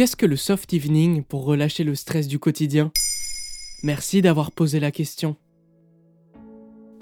Qu'est-ce que le soft evening pour relâcher le stress du quotidien? Merci d'avoir posé la question.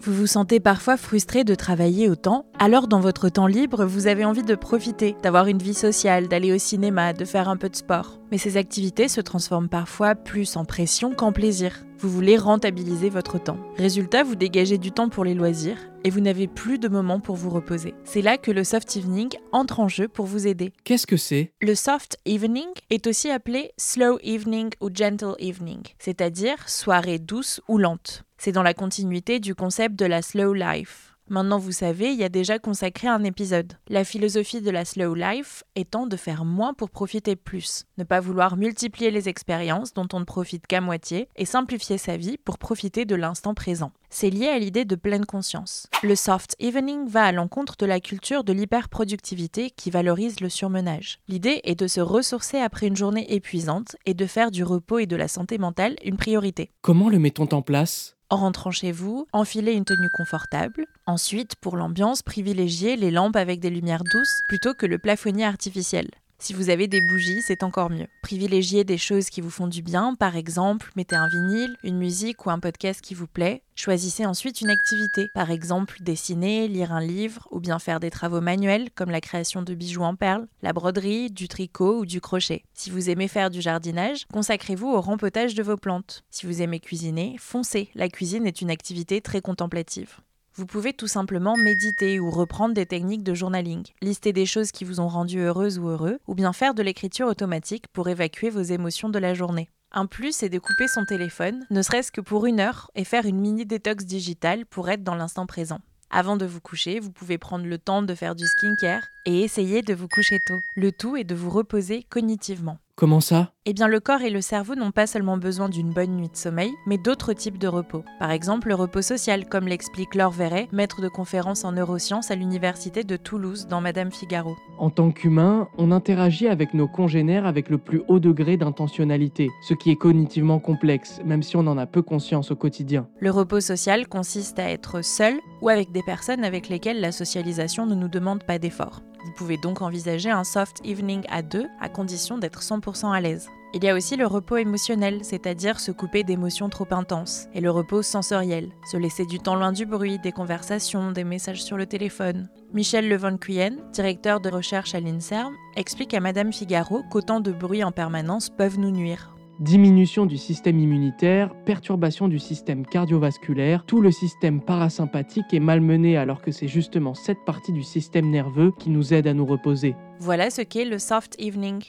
Vous vous sentez parfois frustré de travailler autant, alors dans votre temps libre, vous avez envie de profiter, d'avoir une vie sociale, d'aller au cinéma, de faire un peu de sport. Mais ces activités se transforment parfois plus en pression qu'en plaisir. Vous voulez rentabiliser votre temps. Résultat, vous dégagez du temps pour les loisirs et vous n'avez plus de moments pour vous reposer. C'est là que le soft evening entre en jeu pour vous aider. Qu'est-ce que c'est? Le soft evening est aussi appelé slow evening ou gentle evening, c'est-à-dire soirée douce ou lente. C'est dans la continuité du concept de la slow life. Maintenant, vous savez, il y a déjà consacré un épisode. La philosophie de la slow life étant de faire moins pour profiter plus, ne pas vouloir multiplier les expériences dont on ne profite qu'à moitié et simplifier sa vie pour profiter de l'instant présent. C'est lié à l'idée de pleine conscience. Le soft evening va à l'encontre de la culture de l'hyperproductivité qui valorise le surmenage. L'idée est de se ressourcer après une journée épuisante et de faire du repos et de la santé mentale une priorité. Comment le met-on en place? En rentrant chez vous, enfilez une tenue confortable. Ensuite, pour l'ambiance, privilégiez les lampes avec des lumières douces plutôt que le plafonnier artificiel. Si vous avez des bougies, c'est encore mieux. Privilégiez des choses qui vous font du bien, par exemple, mettez un vinyle, une musique ou un podcast qui vous plaît. Choisissez ensuite une activité, par exemple dessiner, lire un livre ou bien faire des travaux manuels comme la création de bijoux en perles, la broderie, du tricot ou du crochet. Si vous aimez faire du jardinage, consacrez-vous au rempotage de vos plantes. Si vous aimez cuisiner, foncez. La cuisine est une activité très contemplative. Vous pouvez tout simplement méditer ou reprendre des techniques de journaling, lister des choses qui vous ont rendu heureuse ou heureux, ou bien faire de l'écriture automatique pour évacuer vos émotions de la journée. Un plus, c'est de couper son téléphone, ne serait-ce que pour une heure, et faire une mini détox digitale pour être dans l'instant présent. Avant de vous coucher, vous pouvez prendre le temps de faire du skincare et essayer de vous coucher tôt. Le tout est de vous reposer cognitivement. Comment ça? Eh bien, le corps et le cerveau n'ont pas seulement besoin d'une bonne nuit de sommeil, mais d'autres types de repos. Par exemple, le repos social, comme l'explique Laure Verret, maître de conférence en neurosciences à l'Université de Toulouse dans Madame Figaro. En tant qu'humain, on interagit avec nos congénères avec le plus haut degré d'intentionnalité, ce qui est cognitivement complexe, même si on en a peu conscience au quotidien. Le repos social consiste à être seul ou avec des personnes avec lesquelles la socialisation ne nous demande pas d'effort. Vous pouvez donc envisager un soft evening à deux, à condition d'être 100% à l'aise. Il y a aussi le repos émotionnel, c'est-à-dire se couper d'émotions trop intenses, et le repos sensoriel, se laisser du temps loin du bruit, des conversations, des messages sur le téléphone. Michel Levan Cuyen, directeur de recherche à l'INSERM, explique à Madame Figaro qu'autant de bruit en permanence peuvent nous nuire diminution du système immunitaire, perturbation du système cardiovasculaire, tout le système parasympathique est malmené alors que c'est justement cette partie du système nerveux qui nous aide à nous reposer. Voilà ce qu'est le soft evening.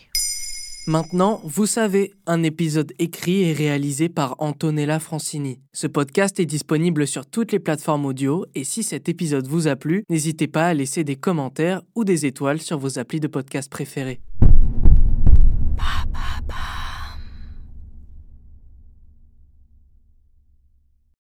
Maintenant, vous savez, un épisode écrit et réalisé par Antonella Francini. Ce podcast est disponible sur toutes les plateformes audio et si cet épisode vous a plu, n'hésitez pas à laisser des commentaires ou des étoiles sur vos applis de podcast préférés.